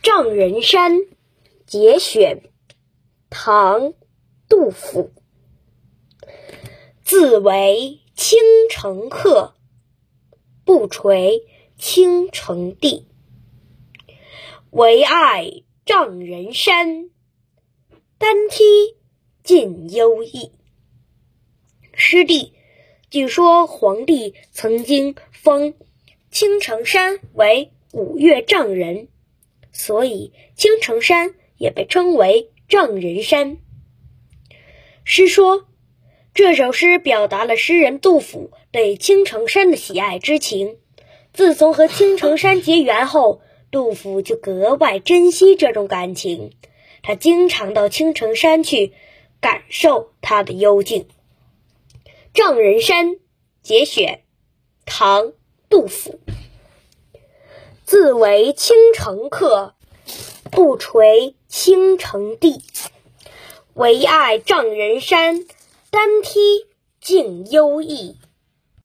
丈人山节选，唐·杜甫。自为青城客，不垂青城地。唯爱丈人山，单梯尽忧意。师弟据说皇帝曾经封青城山为五岳丈人，所以青城山也被称为丈人山。诗说。这首诗表达了诗人杜甫对青城山的喜爱之情。自从和青城山结缘后，杜甫就格外珍惜这种感情。他经常到青城山去感受它的幽静。《丈人山》节选，唐·杜甫。自为青城客，不垂青城地。唯爱丈人山。单梯尽幽意。